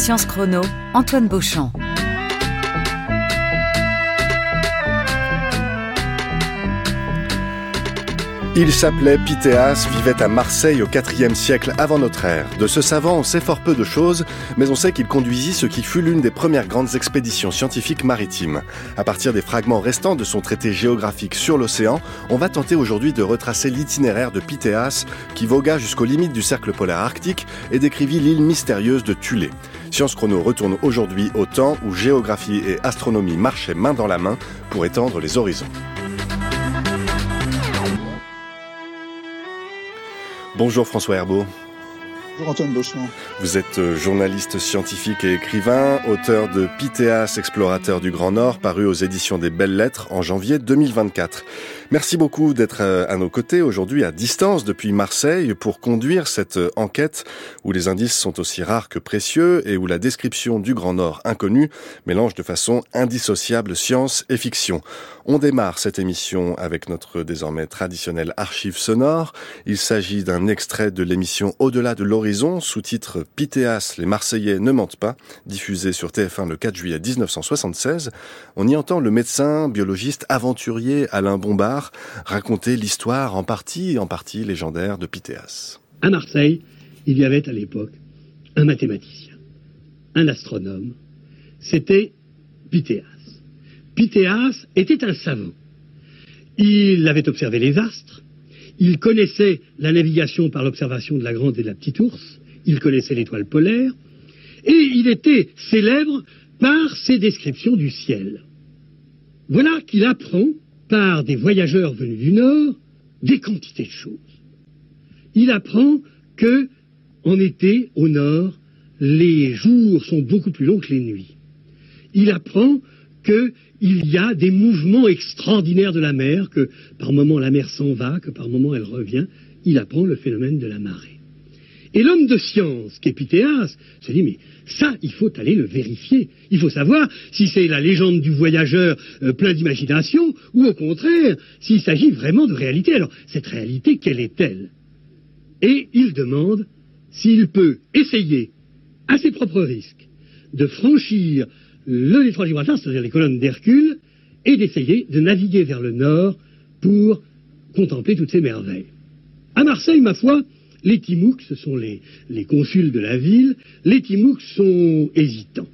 Science Chrono, Antoine Beauchamp. Il s'appelait Pythéas, vivait à Marseille au IVe siècle avant notre ère. De ce savant, on sait fort peu de choses, mais on sait qu'il conduisit ce qui fut l'une des premières grandes expéditions scientifiques maritimes. À partir des fragments restants de son traité géographique sur l'océan, on va tenter aujourd'hui de retracer l'itinéraire de Pythéas, qui vogua jusqu'aux limites du cercle polaire arctique et décrivit l'île mystérieuse de Thulé. Science Chrono retourne aujourd'hui au temps où géographie et astronomie marchaient main dans la main pour étendre les horizons. Bonjour François Herbeau. Bonjour Antoine Beauchamp. Vous êtes euh, journaliste scientifique et écrivain, auteur de Pythéas, explorateur du Grand Nord, paru aux éditions des Belles Lettres en janvier 2024. Merci beaucoup d'être euh, à nos côtés aujourd'hui à distance depuis Marseille pour conduire cette euh, enquête où les indices sont aussi rares que précieux et où la description du Grand Nord inconnu mélange de façon indissociable science et fiction. On démarre cette émission avec notre désormais traditionnel archive sonore. Il s'agit d'un extrait de l'émission Au-delà de l'horizon, sous-titre Pythéas, les Marseillais ne mentent pas, diffusé sur TF1 le 4 juillet 1976. On y entend le médecin, biologiste, aventurier Alain Bombard raconter l'histoire en partie, en partie légendaire de Pythéas. À Marseille, il y avait à l'époque un mathématicien, un astronome. C'était Pythéas. Pythéas était un savant. Il avait observé les astres, il connaissait la navigation par l'observation de la grande et de la petite ours, il connaissait l'étoile polaire, et il était célèbre par ses descriptions du ciel. Voilà qu'il apprend par des voyageurs venus du Nord des quantités de choses. Il apprend que, en été, au Nord, les jours sont beaucoup plus longs que les nuits. Il apprend qu'il y a des mouvements extraordinaires de la mer, que par moments la mer s'en va, que par moments elle revient. Il apprend le phénomène de la marée. Et l'homme de science, qu'Épithéas, se dit, mais ça, il faut aller le vérifier. Il faut savoir si c'est la légende du voyageur euh, plein d'imagination, ou au contraire, s'il s'agit vraiment de réalité. Alors, cette réalité, quelle est-elle? Et il demande s'il peut essayer, à ses propres risques, de franchir le détroit de Gibraltar, c'est-à-dire les colonnes d'Hercule, et d'essayer de naviguer vers le nord pour contempler toutes ces merveilles. À Marseille, ma foi, les Timouks, ce sont les, consuls de la ville, les Timouks sont hésitants.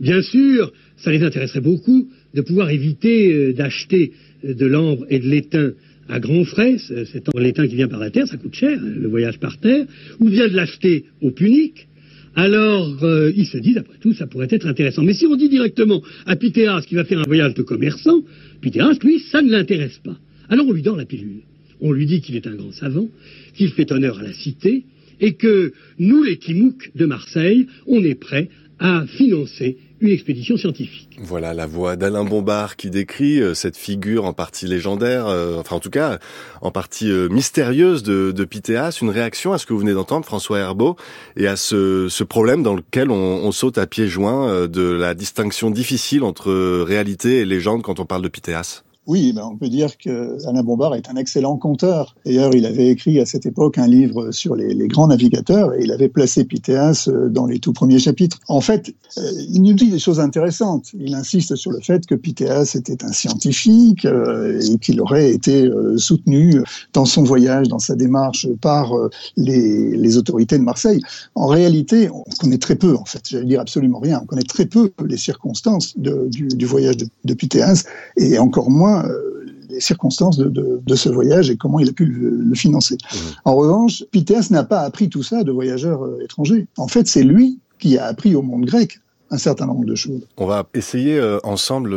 Bien sûr, ça les intéresserait beaucoup de pouvoir éviter euh, d'acheter euh, de l'ambre et de l'étain à grands frais, c'est l'étain qui vient par la terre, ça coûte cher, hein, le voyage par terre, ou bien de l'acheter au punique. Alors, euh, ils se disent, après tout, ça pourrait être intéressant. Mais si on dit directement à Pythéas qui va faire un voyage de commerçant, Pythéas, lui, ça ne l'intéresse pas. Alors on lui donne la pilule. On lui dit qu'il est un grand savant, qu'il fait honneur à la cité, et que nous, les Timouks de Marseille, on est prêts à financer une expédition scientifique. Voilà la voix d'Alain Bombard qui décrit euh, cette figure en partie légendaire, euh, enfin en tout cas en partie euh, mystérieuse de, de Pythéas. Une réaction à ce que vous venez d'entendre, François Herbeau, et à ce, problème dans lequel on, on, saute à pieds joints de la distinction difficile entre réalité et légende quand on parle de Pythéas. Oui, ben on peut dire que Alain Bombard est un excellent conteur. D'ailleurs, il avait écrit à cette époque un livre sur les, grands navigateurs et il avait placé Pythéas euh, dans les tout premiers chapitres. En fait, euh, il nous dit des choses intéressantes. Il insiste sur le fait que Pythéas était un scientifique euh, et qu'il aurait été soutenu dans son voyage, dans sa démarche par les, autorités de Marseille. En réalité, on connaît très peu, en fait, j'allais dire absolument rien. On connaît très peu les circonstances du, voyage de, de Pythéas et encore moins euh, les circonstances de, ce voyage et comment il a pu le, financer. Mmh. En revanche, Pythéas n'a pas appris tout ça de voyageurs euh, étrangers. En fait, c'est lui qui a appris au monde grec un certain nombre de choses. On va essayer euh, ensemble,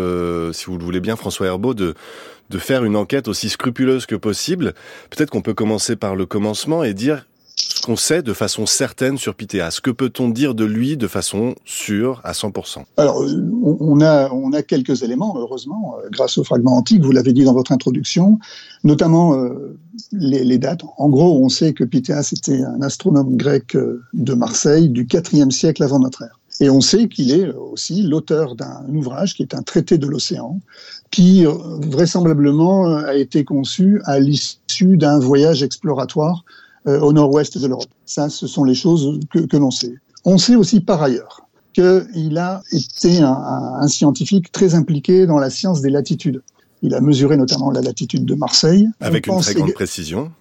si vous le voulez bien, François Herbeau, de, de faire une enquête aussi scrupuleuse que possible. Peut-être qu'on peut commencer par le commencement et dire ce qu'on sait de façon certaine sur Pythéas. Que peut-on dire de lui de façon sûre à 100% Alors, on a, on a quelques éléments, heureusement, euh, grâce aux fragments antiques, vous l'avez dit dans votre introduction, notamment euh, les, dates. En gros, on sait que Pythéas était un astronome grec euh, de Marseille du IVe siècle avant notre ère. Et on sait qu'il est aussi l'auteur d'un ouvrage qui est un traité de l'océan, qui vraisemblablement a été conçu à l'issue d'un voyage exploratoire euh, au nord-ouest de l'Europe. Ça, ce sont les choses que, que l'on sait. On sait aussi par ailleurs qu'il a été un, un, scientifique très impliqué dans la science des latitudes. Il a mesuré notamment la latitude de Marseille. Avec une très grande précision.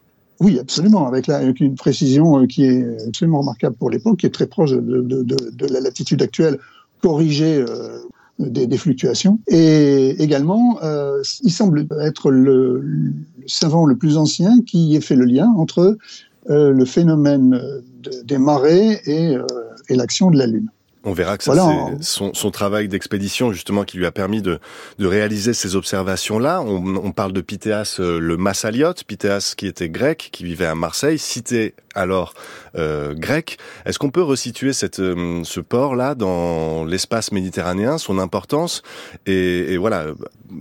Oui, absolument, avec, la, avec, une précision euh, qui est absolument remarquable pour l'époque, qui est très proche de, de, de, de la latitude actuelle, corrigée euh, des, des, fluctuations. Et également, euh, il semble être le, le, savant le plus ancien qui ait fait le lien entre euh, le phénomène des marées et, euh, et l'action de la Lune. On verra que ça, voilà. c'est son, son, travail d'expédition justement qui lui a permis de, de réaliser ces observations-là. On, on, parle de Pythéas euh, le Massaliote, Pythéas qui était grec, qui vivait à Marseille, cité alors euh, grec. Est-ce qu'on peut resituer cette, euh, ce port-là dans l'espace méditerranéen, son importance? Et, et, voilà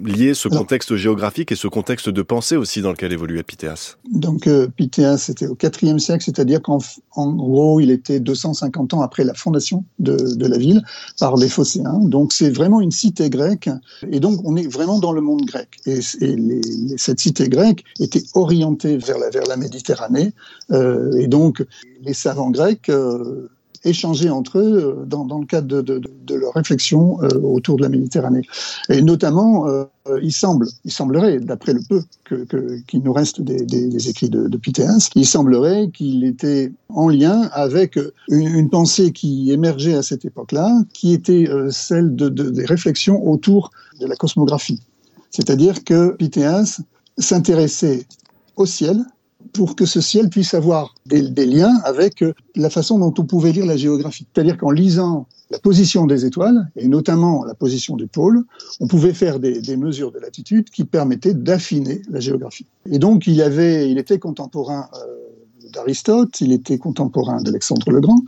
lier ce contexte géographique et ce contexte de pensée aussi dans lequel évoluait Pythéas Donc euh, Pythéas, c'était au IVe siècle, c'est-à-dire qu'en en gros, il était 250 ans après la fondation de, de la ville par les Phocéens. Donc c'est vraiment une cité grecque et donc on est vraiment dans le monde grec. Et, et les, les, cette cité grecque était orientée vers la, vers la Méditerranée. Euh, et donc, les savants grecs euh, échanger entre eux euh, dans, le cadre de, de, de leur réflexion euh, autour de la Méditerranée. Et notamment, euh, il semble, il semblerait, d'après le peu qu'il nous reste des, écrits de, Pythéas, il semblerait qu'il était en lien avec une, pensée qui émergeait à cette époque-là, qui était celle de, de, des réflexions autour de la cosmographie. C'est-à-dire que Pythéas s'intéressait au ciel, pour que ce ciel puisse avoir des, liens avec la façon dont on pouvait lire la géographie. C'est-à-dire qu'en lisant la position des étoiles, et notamment la position des pôles, on pouvait faire des, des mesures de latitude qui permettaient d'affiner la géographie. Et donc, il, avait, il était contemporain euh, d'Aristote, il était contemporain d'Alexandre le Grand,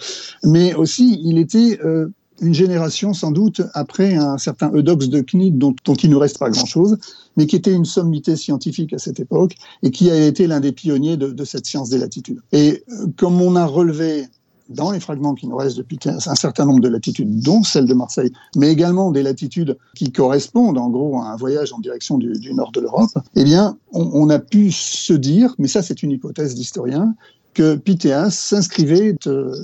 mais aussi il était euh, une génération sans doute après un certain Eudoxe de Cnide dont, il ne reste pas grand-chose, mais qui était une sommité scientifique à cette époque et qui a été l'un des pionniers de, cette science des latitudes. Et euh, comme on a relevé dans les fragments qui nous restent depuis un certain nombre de latitudes, dont celle de Marseille, mais également des latitudes qui correspondent en gros à un voyage en direction du, nord de l'Europe, eh bien, on, a pu se dire, mais ça c'est une hypothèse d'historien, que Pythéas s'inscrivait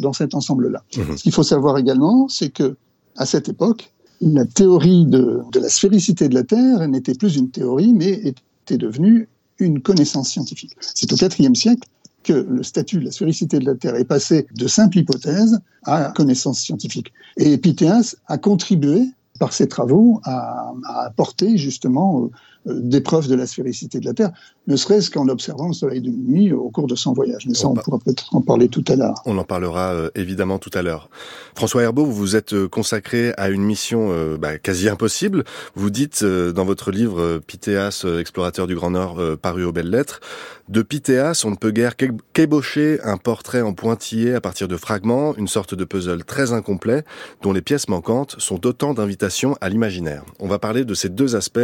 dans cet ensemble-là. Mmh. Ce qu'il faut savoir également, c'est que à cette époque, la théorie de, de la sphéricité de la Terre n'était plus une théorie, mais était devenue une connaissance scientifique. C'est au IVe siècle que le statut de la sphéricité de la Terre est passé de simple hypothèse à connaissance scientifique. Et Pythéas a contribué par ses travaux à, à apporter justement euh, des preuves de la sphéricité de la Terre, ne serait-ce qu'en observant le soleil de minuit au cours de son voyage. Mais ça, on, on pourra peut-être en parler tout à l'heure. On en parlera euh, évidemment tout à l'heure. François Herbeau, vous vous êtes euh, consacré à une mission euh, bah, quasi impossible. Vous dites euh, dans votre livre Pythéas, explorateur du Grand Nord, paru aux belles lettres, de Pythéas, on ne peut guère qu'ébaucher un portrait en pointillé à partir de fragments, une sorte de puzzle très incomplet, dont les pièces manquantes sont autant d'invitations à l'imaginaire. On va parler de ces deux aspects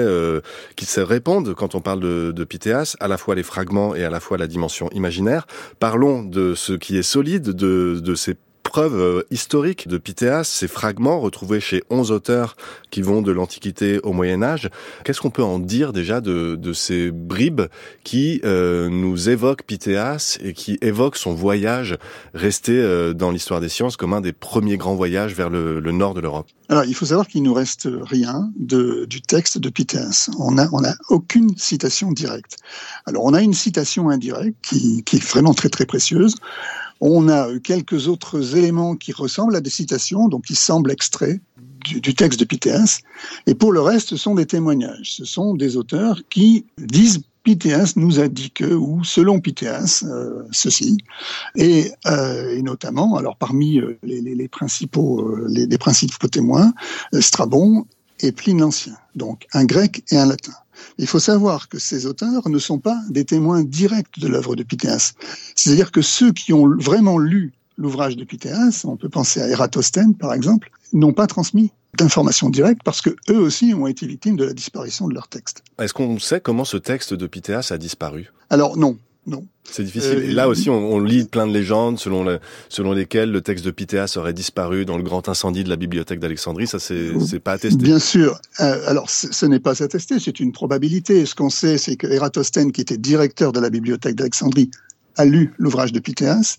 qui se répondent quand on parle de, de Pythéas, à la fois les fragments et à la fois la dimension imaginaire. Parlons de ce qui est solide, de, de ces preuves euh, historiques de Pythéas, ces fragments retrouvés chez 11 auteurs qui vont de l'Antiquité au Moyen Âge. Qu'est-ce qu'on peut en dire déjà de, ces bribes qui euh, nous évoquent Pythéas et qui évoquent son voyage resté euh, dans l'histoire des sciences comme un des premiers grands voyages vers le, nord de l'Europe? Alors il faut savoir qu'il nous reste rien du texte de Pythéas. On n'a on a aucune citation directe. Alors on a une citation indirecte qui, qui est vraiment très très précieuse. On a quelques autres éléments qui ressemblent à des citations, donc qui semblent extraits du, texte de Pythéas. Et pour le reste, ce sont des témoignages. Ce sont des auteurs qui disent Pythéas nous a dit que, ou selon Pythéas, euh, ceci. Et, euh, et, notamment, alors parmi euh, les, principaux, euh, principaux témoins, euh, Strabon et Pline l'Ancien. Donc un grec et un latin. Il faut savoir que ces auteurs ne sont pas des témoins directs de l'œuvre de Pythéas. C'est-à-dire que ceux qui ont vraiment lu l'ouvrage de Pythéas, on peut penser à Eratosthène par exemple, n'ont pas transmis d'informations directes parce que eux aussi ont été victimes de la disparition de leur texte. Est-ce qu'on sait comment ce texte de Pythéas a disparu? Alors non, non. C'est difficile. Euh, là aussi, on, on, lit plein de légendes selon, le, selon lesquelles le texte de Pythéas aurait disparu dans le grand incendie de la bibliothèque d'Alexandrie. Ça, c'est pas attesté. Bien sûr. Euh, alors, ce n'est pas attesté, c'est une probabilité. Ce qu'on sait, c'est que Eratosthène, qui était directeur de la bibliothèque d'Alexandrie, a lu l'ouvrage de Pythéas.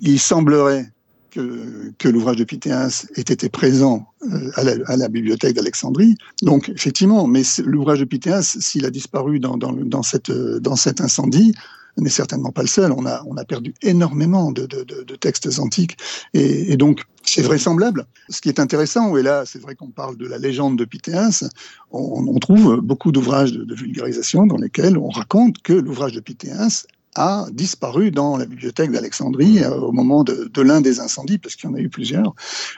Il semblerait que, que l'ouvrage de Pythéas ait été présent euh, à la, à la bibliothèque d'Alexandrie. Donc, effectivement, mais l'ouvrage de Pythéas, s'il a disparu dans, dans, dans, cette, dans cet incendie, n'est certainement pas le seul. On a, on a perdu énormément de, de, textes antiques. Et, donc, c'est vraisemblable. Ce qui est intéressant, et là, c'est vrai qu'on parle de la légende de Pythéas, on, trouve beaucoup d'ouvrages de, vulgarisation dans lesquels on raconte que l'ouvrage de Pythéas a disparu dans la bibliothèque d'Alexandrie euh, au moment de, de l'un des incendies, parce qu'il y en a eu plusieurs.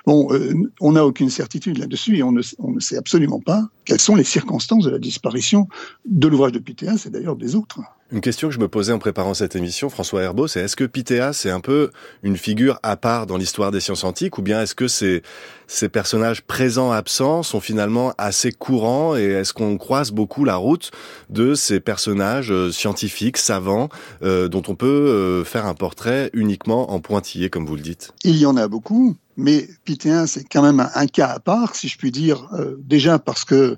Bon, euh, on n'a aucune certitude là-dessus et on ne, on ne, sait absolument pas quelles sont les circonstances de la disparition de l'ouvrage de Pythéas et d'ailleurs des autres. Une question que je me posais en préparant cette émission, François Herbeau, c'est est-ce que Pythéas c'est un peu une figure à part dans l'histoire des sciences antiques ou bien est-ce que ces, ces personnages présents, absents sont finalement assez courants et est-ce qu'on croise beaucoup la route de ces personnages euh, scientifiques, savants, euh, dont on peut euh, faire un portrait uniquement en pointillé, comme vous le dites? Il y en a beaucoup, mais Pythéas c'est quand même un, un, cas à part, si je puis dire, euh, déjà parce que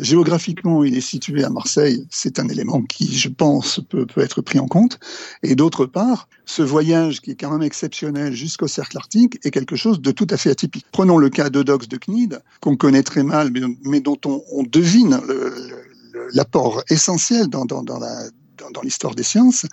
Géographiquement, il est situé à Marseille. C'est un élément qui, je pense, peut, peut être pris en compte. Et d'autre part, ce voyage qui est quand même exceptionnel jusqu'au cercle arctique est quelque chose de tout à fait atypique. Prenons le cas d'Eudox de Cnide, qu'on connaît très mal, mais, dont on, on devine l'apport essentiel dans, dans, dans la dans l'histoire des sciences,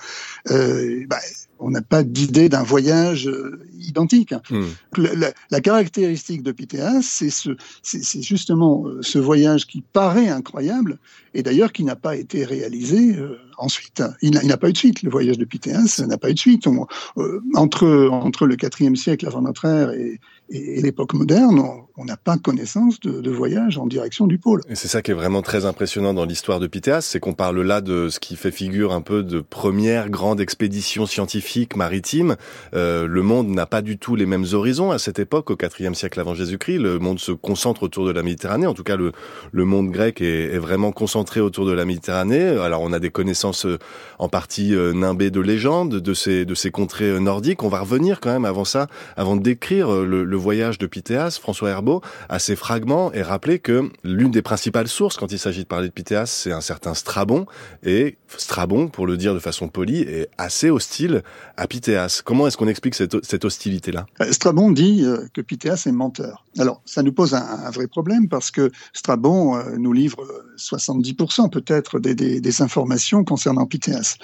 euh, bah, on n'a pas d'idée d'un voyage euh, identique. Mmh. La, la, caractéristique de Pythéas, c'est ce, c'est justement euh, ce voyage qui paraît incroyable et d'ailleurs qui n'a pas été réalisé euh, ensuite. Il n'a pas eu de suite. Le voyage de Pythéas n'a pas eu de suite. On, euh, entre entre le IVe siècle avant notre ère et, et, et l'époque moderne, on n'a pas connaissance de, de, voyage en direction du pôle. Et c'est ça qui est vraiment très impressionnant dans l'histoire de Pythéas, c'est qu'on parle là de ce qui fait figure un peu de première grande expédition scientifique maritime. Euh, le monde n'a pas du tout les mêmes horizons à cette époque, au IVe siècle avant Jésus-Christ. Le monde se concentre autour de la Méditerranée. En tout cas, le, le monde grec est, est, vraiment concentré autour de la Méditerranée. Alors, on a des connaissances euh, en partie euh, nimbées de légendes de ces, de ces contrées nordiques. On va revenir quand même avant ça, avant de décrire le, le voyage de Pythéas, François Herbeau, à ces fragments et rappeler que l'une des principales sources quand il s'agit de parler de Pythéas, c'est un certain Strabon. Et Strabon, pour le dire de façon polie, est assez hostile à Pythéas. Comment est-ce qu'on explique cette, cette hostilité-là? Strabon dit euh, que Pythéas est menteur. Alors, ça nous pose un, vrai problème parce que Strabon euh, nous livre 70% peut-être des, des, informations concernant Pythéas.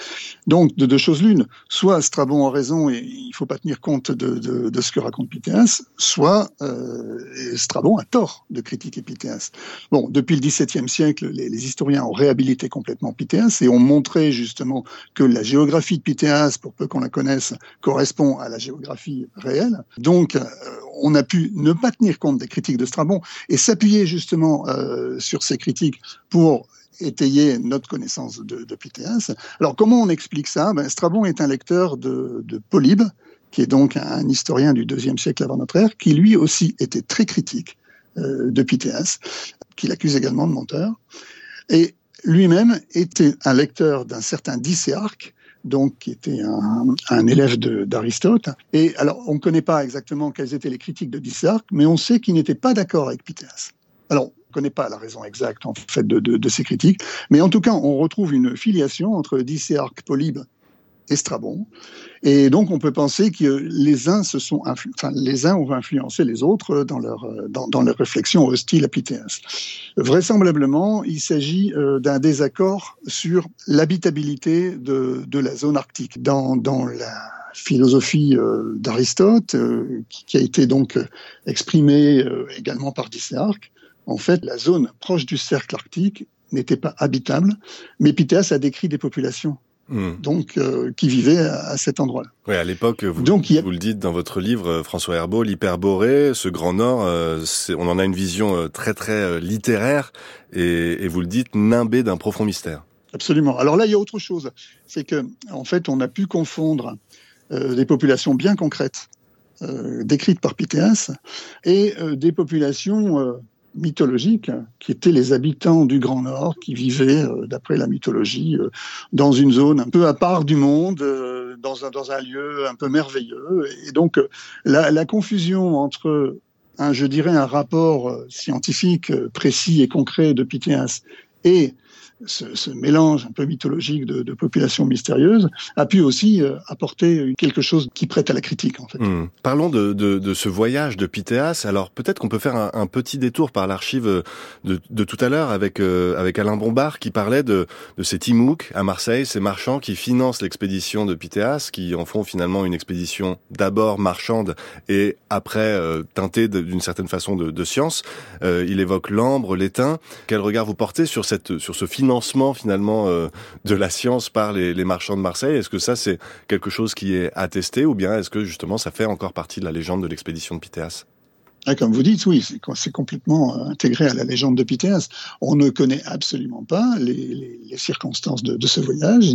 Donc, de deux choses l'une. Soit Strabon a raison et il ne faut pas tenir compte de, de, ce que raconte Pythéas, soit euh, Strabon a tort de critiquer Pythéas. Bon, depuis le XVIIe siècle, les, les, historiens ont réhabilité complètement Pythéas et ont montré justement que la géographie de Pythéas, pour peu qu'on la connaisse, correspond à la géographie réelle. Donc, euh, on a pu ne pas tenir compte des critiques de Strabon et s'appuyer justement euh, sur ces critiques pour étayer notre connaissance de, de Pythéas. Alors, comment on explique ça? Ben, Strabon est un lecteur de, de Polybe, qui est donc un historien du deuxième siècle avant notre ère, qui lui aussi était très critique euh, de Pythéas, qu'il accuse également de menteur. Et lui-même était un lecteur d'un certain Dicéarque, donc qui était un, élève d'Aristote. Et alors, on ne connaît pas exactement quelles étaient les critiques de Dicéarque, mais on sait qu'il n'était pas d'accord avec Pythéas. Alors, on ne connaît pas la raison exacte en fait de, de, de, ces critiques, mais en tout cas, on retrouve une filiation entre Dicéarque, Polybe et Strabon. Et donc, on peut penser que les uns se sont enfin, les uns ont influencé les autres dans leur, dans, dans leur réflexion hostile à Pythéas. Vraisemblablement, il s'agit euh, d'un désaccord sur l'habitabilité de, de la zone arctique. Dans, dans la philosophie euh, d'Aristote, euh, qui, a été donc exprimée également par Dicéarque, en fait, la zone proche du cercle arctique n'était pas habitable, mais Pythéas a décrit des populations Mmh. donc euh, qui vivait à, cet endroit-là. Oui, à l'époque, vous, donc, a... vous le dites dans votre livre, euh, François Herbeau, l'hyperborée, ce grand nord, euh, on en a une vision très très littéraire, et, et, vous le dites, nimbé d'un profond mystère. Absolument. Alors là, il y a autre chose, c'est que en fait, on a pu confondre euh, des populations bien concrètes décrites par Pythéas et des populations mythologiques, qui étaient les habitants du Grand Nord, qui vivaient, euh, d'après la mythologie, euh, dans une zone un peu à part du monde, euh, dans, un, dans un lieu un peu merveilleux. Et donc, la, la confusion entre, un, je dirais, un rapport scientifique précis et concret de Pythéas et ce, mélange un peu mythologique de, populations mystérieuses a pu aussi euh, apporter quelque chose qui prête à la critique. Hmm. Parlons de, ce voyage de Pythéas. Alors peut-être qu'on peut faire un, petit détour par l'archive de, de, tout à l'heure avec euh, avec Alain Bombard qui parlait de, ces Timouks à Marseille, ces marchands qui financent l'expédition de Pythéas, qui en font finalement une expédition d'abord marchande et après euh, teintée d'une certaine façon de, science. il évoque l'ambre, l'étain. Quel regard vous portez sur cette sur ce financement financement finalement euh, de la science par les, marchands de Marseille. Est-ce que ça c'est quelque chose qui est attesté ou bien est-ce que justement ça fait encore partie de la légende de l'expédition de Pythéas ah, comme vous dites, oui, c'est complètement euh, intégré à la légende de Pythéas. On ne connaît absolument pas les, circonstances de, ce voyage,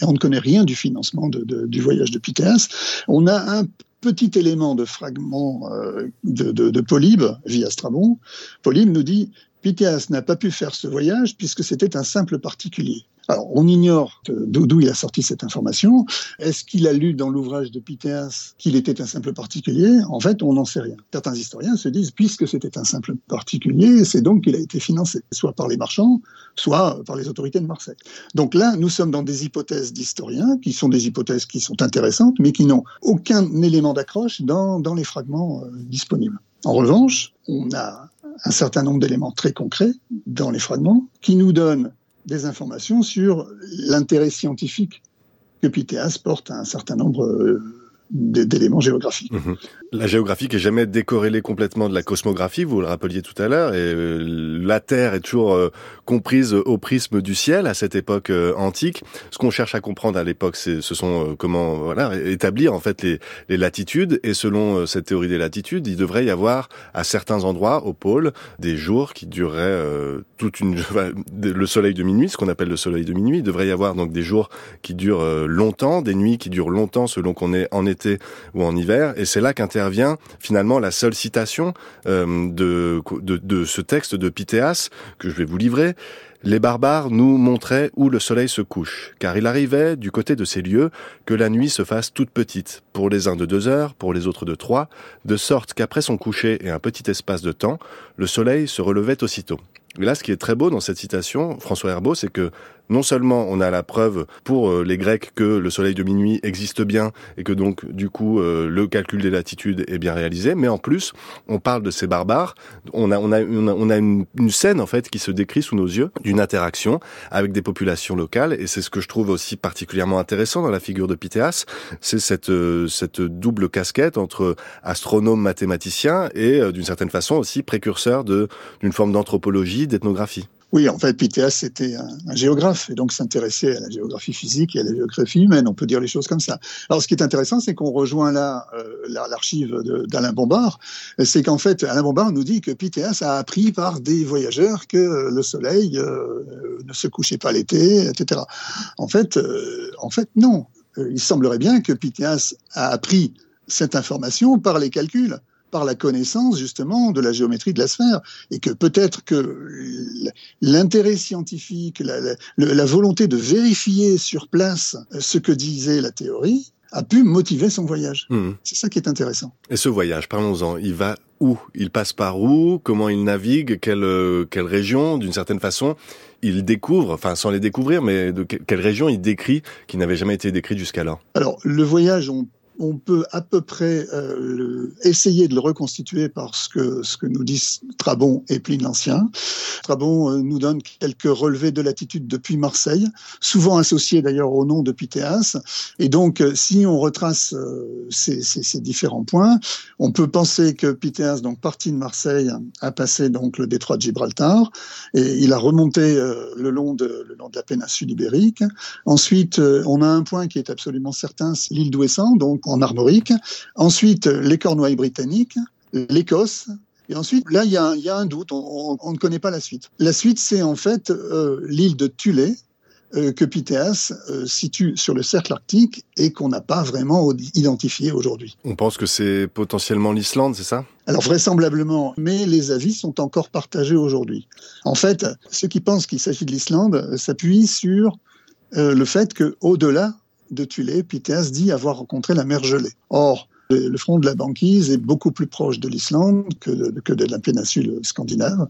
on ne connaît rien du financement du voyage de Pythéas. On a un petit élément de fragment euh, de, de, Polybe via Strabon. Polybe nous dit Pythéas n'a pas pu faire ce voyage puisque c'était un simple particulier. Alors, on ignore d'où il a sorti cette information. Est-ce qu'il a lu dans l'ouvrage de Pythéas qu'il était un simple particulier? En fait, on n'en sait rien. Certains historiens se disent, puisque c'était un simple particulier, c'est donc qu'il a été financé, soit par les marchands, soit par les autorités de Marseille. Donc là, nous sommes dans des hypothèses d'historiens, qui sont des hypothèses qui sont intéressantes, mais qui n'ont aucun élément d'accroche dans, dans les fragments euh, disponibles. En revanche, on a un certain nombre d'éléments très concrets dans les fragments qui nous donnent des informations sur l'intérêt scientifique que Pythéas porte à un certain nombre euh, d'éléments géographiques. Mhm. La géographie qui est jamais décorrélée complètement de la cosmographie, vous le rappeliez tout à l'heure, et euh, la Terre est toujours euh, comprise au prisme du ciel à cette époque euh, antique. Ce qu'on cherche à comprendre à l'époque, ce sont comment voilà établir en fait les, les latitudes, et selon cette théorie des latitudes, il devrait y avoir à certains endroits au pôle des jours qui dureraient toute une le soleil de minuit, ce qu'on appelle le soleil de minuit. Il devrait y avoir donc des jours qui durent longtemps, des nuits qui durent longtemps selon qu'on est en été ou en hiver, et c'est là qu'intervient finalement la seule citation euh, de, de, de ce texte de Pythéas que je vais vous livrer. Les barbares nous montraient où le soleil se couche, car il arrivait, du côté de ces lieux, que la nuit se fasse toute petite, pour les uns de deux heures, pour les autres de trois, de sorte qu'après son coucher et un petit espace de temps, le soleil se relevait aussitôt. Et là, ce qui est très beau dans cette citation, François Herbeau, c'est que non seulement on a la preuve pour euh, les Grecs que le soleil de minuit existe bien et que donc du coup euh, le calcul des latitudes est bien réalisé, mais en plus on parle de ces barbares. On a une, scène en fait qui se décrit sous nos yeux d'une interaction avec des populations locales et c'est ce que je trouve aussi particulièrement intéressant dans la figure de Pythéas, c'est cette euh, cette double casquette entre astronome mathématicien et d'une certaine façon aussi précurseur d'une forme d'anthropologie d'ethnographie. Oui, en fait, Pythéas c'était un, géographe et donc s'intéressait à la géographie physique et à la géographie humaine. On peut dire les choses comme ça. Alors, ce qui est intéressant, c'est qu'on rejoint là euh, l'archive d'Alain Bombard. C'est qu'en fait, Alain Bombard nous dit que Pythéas a appris par des voyageurs que le soleil euh, ne se couchait pas l'été, etc. En fait, euh, en fait, non. Il semblerait bien que Pythéas a appris cette information par les calculs par la connaissance justement de la géométrie de la sphère et que peut-être que l'intérêt scientifique, la, la, volonté de vérifier sur place ce que disait la théorie a pu motiver son voyage. Hmm. C'est ça qui est intéressant. Et ce voyage, parlons-en, il va où? Il passe par où? Comment il navigue? Quelle, quelle région? D'une certaine façon, il découvre, enfin sans les découvrir, mais de quelle région il décrit qui n'avait jamais été décrite jusqu'alors? Alors, le voyage, on on peut à peu près euh, essayer de le reconstituer par ce que, ce que nous disent Strabon et Pline l'Ancien. Strabon euh, nous donne quelques relevés de latitude depuis Marseille, souvent associés d'ailleurs au nom de Pythéas. Et donc, euh, si on retrace ces, ces, ces, différents points, on peut penser que Pythéas, donc parti de Marseille, a passé donc le détroit de Gibraltar et il a remonté le long de, le long de la péninsule ibérique. Ensuite, on a un point qui est absolument certain, c'est l'île d'Ouessant, donc en armorique. Ensuite, les Cornouailles britanniques, l'Écosse. Et ensuite, là, il y, a, un doute, on, ne connaît pas la suite. La suite, c'est en fait euh, l'île de Thulé, euh, que Pythéas euh, situe sur le cercle arctique et qu'on n'a pas vraiment identifié aujourd'hui. On pense que c'est potentiellement l'Islande, c'est ça? Alors vraisemblablement, mais les avis sont encore partagés aujourd'hui. En fait, ceux qui pensent qu'il s'agit de l'Islande s'appuient sur le fait que, au-delà de Tulé, Pythéas dit avoir rencontré la mer gelée. Or, le front de la banquise est beaucoup plus proche de l'Islande que de, que de la péninsule scandinave.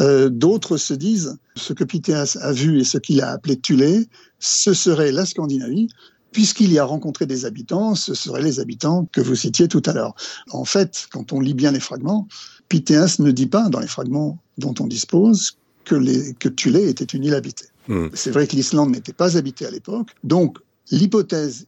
Euh, D'autres se disent ce que Pythéas a vu et ce qu'il a appelé Thulé, ce serait la Scandinavie, puisqu'il y a rencontré des habitants, ce seraient les habitants que vous citiez tout à l'heure. En fait, quand on lit bien les fragments, Pythéas ne dit pas dans les fragments dont on dispose que, les, que Thulé était une île habitée. Hmm. C'est vrai que l'Islande n'était pas habitée à l'époque, donc l'hypothèse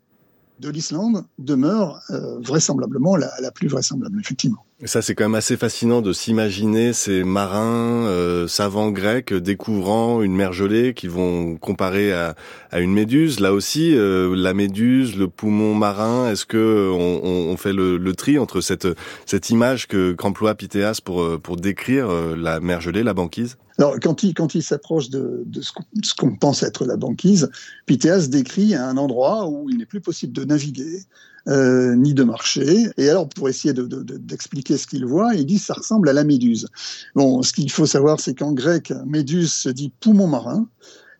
de l'Islande demeure euh, vraisemblablement la, la, plus vraisemblable, effectivement. Ça, c'est quand même assez fascinant de s'imaginer ces marins euh, savants grecs découvrant une mer gelée qui vont comparer à, à une méduse. Là aussi, euh, la méduse, le poumon marin, est-ce que on, on fait le, le, tri entre cette, cette image que qu'emploie Pythéas pour, pour décrire la mer gelée, la banquise? Alors, quand il, quand il s'approche de, de ce qu'on pense être la banquise, Pythéas décrit un endroit où il n'est plus possible de naviguer, euh, ni de marcher. Et alors, pour essayer d'expliquer de, ce qu'il voit, il dit ça ressemble à la méduse. Bon, ce qu'il faut savoir, c'est qu'en grec, méduse se dit poumon marin.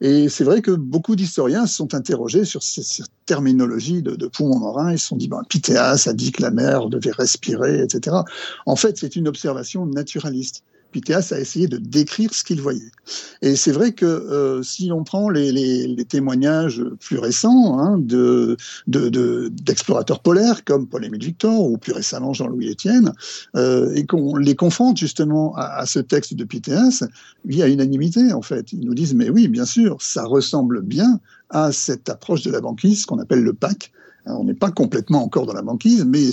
Et c'est vrai que beaucoup d'historiens se sont interrogés sur cette, terminologie de, de, poumon marin. Ils se sont dit, ben, Pythéas a dit que la mer devait respirer, etc. En fait, c'est une observation naturaliste. Pythéas a essayé de décrire ce qu'il voyait. Et c'est vrai que euh, si on prend les, témoignages plus récents hein, de, d'explorateurs de, polaires comme Paul-Émile Victor ou plus récemment Jean-Louis Etienne, euh, et qu'on les confronte justement à, à, ce texte de Pythéas, il y a unanimité en fait. Ils nous disent mais oui, bien sûr, ça ressemble bien à cette approche de la banquise qu'on appelle le PAC, on n'est pas complètement encore dans la banquise, mais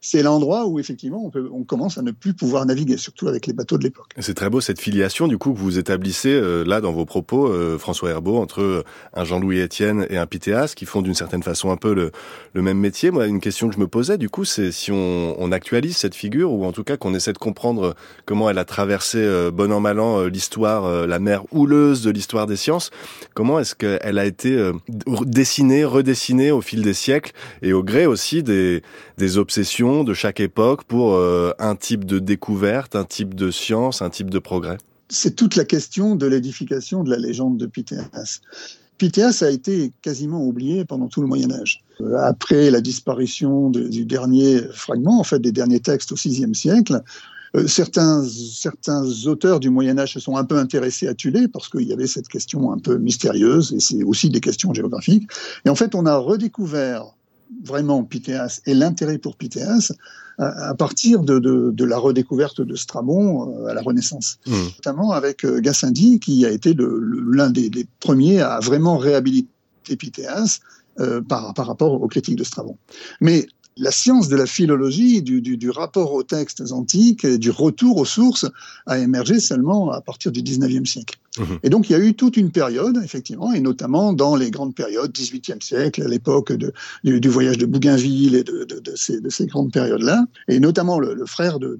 c'est l'endroit où effectivement on, peut, on, commence à ne plus pouvoir naviguer, surtout avec les bateaux de l'époque. C'est très beau cette filiation du coup que vous établissez euh, là dans vos propos, euh, François Herbeau, entre euh, un Jean-Louis Etienne et un Pythéas qui font d'une certaine façon un peu le, le, même métier. Moi, une question que je me posais du coup, c'est si on, on, actualise cette figure ou en tout cas qu'on essaie de comprendre comment elle a traversé bon an mal an l'histoire, la mer houleuse de l'histoire des sciences. Comment est-ce qu'elle a été dessinée, redessinée au fil des siècles et au gré aussi des, obsessions de chaque époque pour euh, un type de découverte, un type de science, un type de progrès? C'est toute la question de l'édification de la légende de Pythéas. Pythéas a été quasiment oublié pendant tout le Moyen Âge. Euh, après la disparition du dernier fragment, en fait des derniers textes au VIe siècle, certains, certains auteurs du Moyen Âge se sont un peu intéressés à Thulé parce qu'il y avait cette question un peu mystérieuse et c'est aussi des questions géographiques. Et en fait, on a redécouvert vraiment Pythéas et l'intérêt pour Pythéas à, partir de, de, de, la redécouverte de Strabon euh, à la Renaissance, mmh. notamment avec euh, Gassendi qui a été l'un des, des, premiers à vraiment réhabiliter Pythéas euh, par, par rapport aux critiques de Strabon. Mais la science de la philologie, du, du, rapport aux textes antiques, du retour aux sources, a émergé seulement à partir du 19e siècle. Mmh. Et donc il y a eu toute une période, effectivement, et notamment dans les grandes périodes, 18e siècle, à l'époque du, du, voyage de Bougainville et de, de, de ces, ces, grandes périodes-là, et notamment le, le frère de,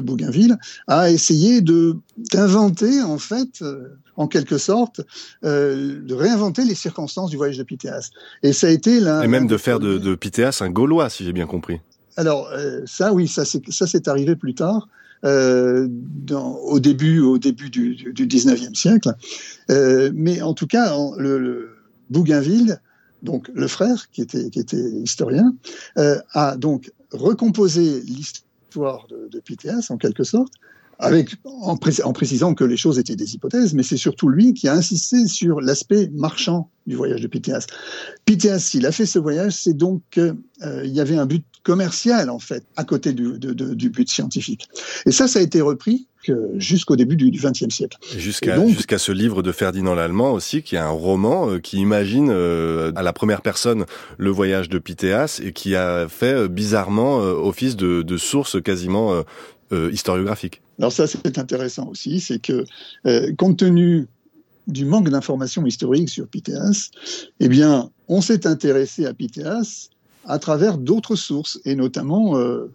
Bougainville a essayé d'inventer, en fait, euh, en quelque sorte, euh, de réinventer les circonstances du voyage de Pythéas. Et ça a été là. Et même de faire de, de Pythéas un Gaulois, si j'ai bien compris. Alors euh, ça, oui, ça c'est arrivé plus tard. Euh, au début, au début du, du, 19e siècle. Euh, mais en tout cas, le, le, Bougainville, donc le frère qui était, qui était historien, euh, a donc recomposé l'histoire de, de Pythéas en quelque sorte, avec, en, en, précisant que les choses étaient des hypothèses, mais c'est surtout lui qui a insisté sur l'aspect marchand du voyage de Pythéas. Pythéas, s'il a fait ce voyage, c'est donc qu'il euh, y avait un but commercial, en fait, à côté du, de, de, du but scientifique. Et ça, ça a été repris jusqu'au début du XXe siècle. Jusqu'à ce livre de Ferdinand Lallemand aussi, qui est un roman euh, qui imagine euh, à la première personne le voyage de Pythéas et qui a fait euh, bizarrement office de, de source quasiment historiographique. Alors ça, c'est intéressant aussi, c'est que euh, compte tenu du manque d'informations historiques sur Pythéas, eh bien, on s'est intéressé à Pythéas à travers d'autres sources, et notamment, euh,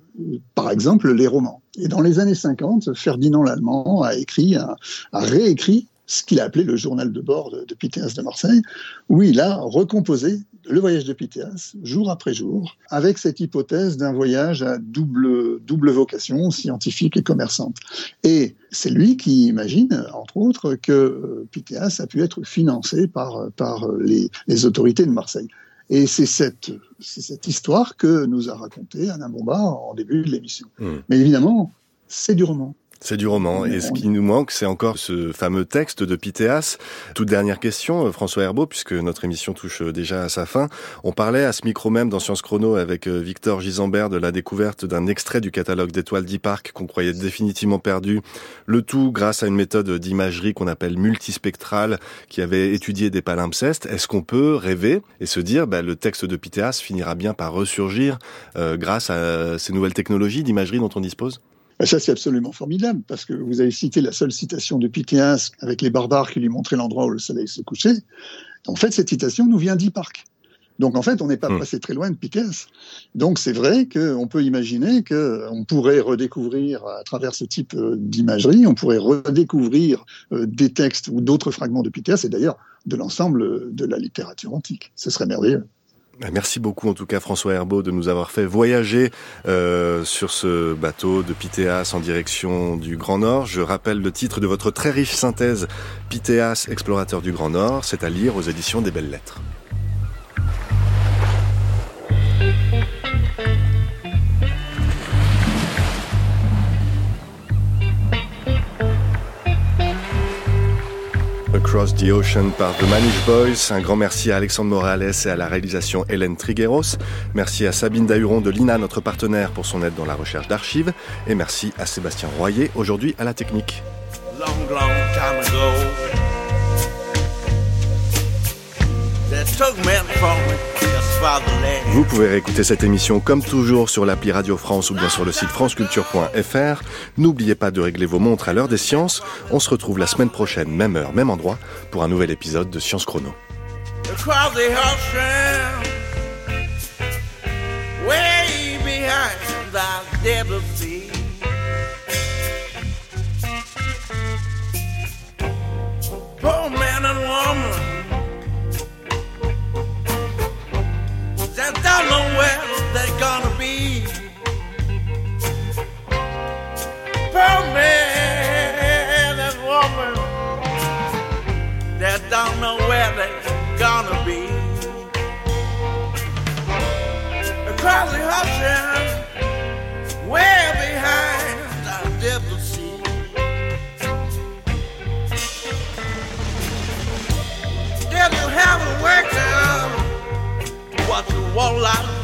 par exemple, les romans. Et dans les années 50, Ferdinand Lallemand a écrit, a réécrit ce qu'il a appelé le journal de bord de, de Pythéas de Marseille, où il a recomposé le voyage de Pythéas, jour après jour, avec cette hypothèse d'un voyage à double, double vocation, scientifique et commerçante. Et c'est lui qui imagine, entre autres, que Pythéas a pu être financé par, par les, les autorités de Marseille. Et c'est cette, cette histoire que nous a raconté Alain Bombard en début de l'émission. Hmm. Mais évidemment, c'est du roman. C'est du roman. Et ce qui nous manque, c'est encore ce fameux texte de Pythéas. Toute dernière question, euh, François Herbeau, puisque notre émission touche euh, déjà à sa fin. On parlait à ce micro même dans Science Chrono avec euh, Victor Gisambert de la découverte d'un extrait du catalogue d'étoiles d'Iparc qu'on croyait définitivement perdu. Le tout grâce à une méthode d'imagerie qu'on appelle multispectrale qui avait étudié des palimpsestes. Est-ce qu'on peut rêver et se dire, bah, le texte de Pythéas finira bien par ressurgir grâce à ces nouvelles technologies d'imagerie dont on dispose? Ben, ça, c'est absolument formidable, parce que vous avez cité la seule citation de Pythéas avec les barbares qui lui montraient l'endroit où le soleil se couchait. En fait, cette citation nous vient d'Hipparque. Donc en fait, on n'est pas hmm. passé très loin de Pythéas. Donc c'est vrai qu'on peut imaginer qu'on pourrait redécouvrir à travers ce type euh, d'imagerie, on pourrait redécouvrir euh, des textes ou d'autres fragments de Pythéas, et d'ailleurs de l'ensemble de la littérature antique. Ce serait merveilleux. Bah, merci beaucoup en tout cas François Herbeau de nous avoir fait voyager euh, sur ce bateau de Pythéas en direction du Grand Nord. Je rappelle le titre de votre très riche synthèse Pythéas, explorateur du Grand Nord. C'est à lire aux éditions des Belles Lettres. Across the Ocean par The Manish Boys. Un grand merci à Alexandre Morales et à la réalisation Hélène Trigueros. Merci à Sabine Dahuron de l'INA, notre partenaire, pour son aide dans la recherche d'archives. Et merci à Sébastien Royer, aujourd'hui à la technique. Vous pouvez réécouter cette émission comme toujours sur l'appli Radio France ou bien sur le site franceculture.fr. N'oubliez pas de régler vos montres à l'heure des sciences. On se retrouve la semaine prochaine, même heure, même endroit, pour un nouvel épisode de Science Chrono.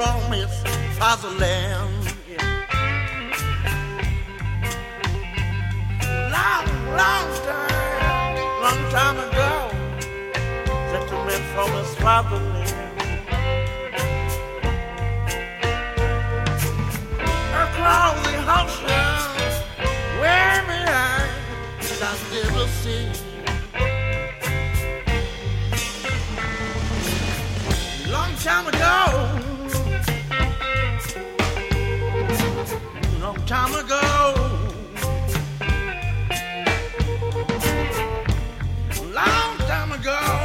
promised fatherland. Long, long time, long time ago, that promised fatherland. Across the ocean, where may I, see. time ago. time ago. Long time ago.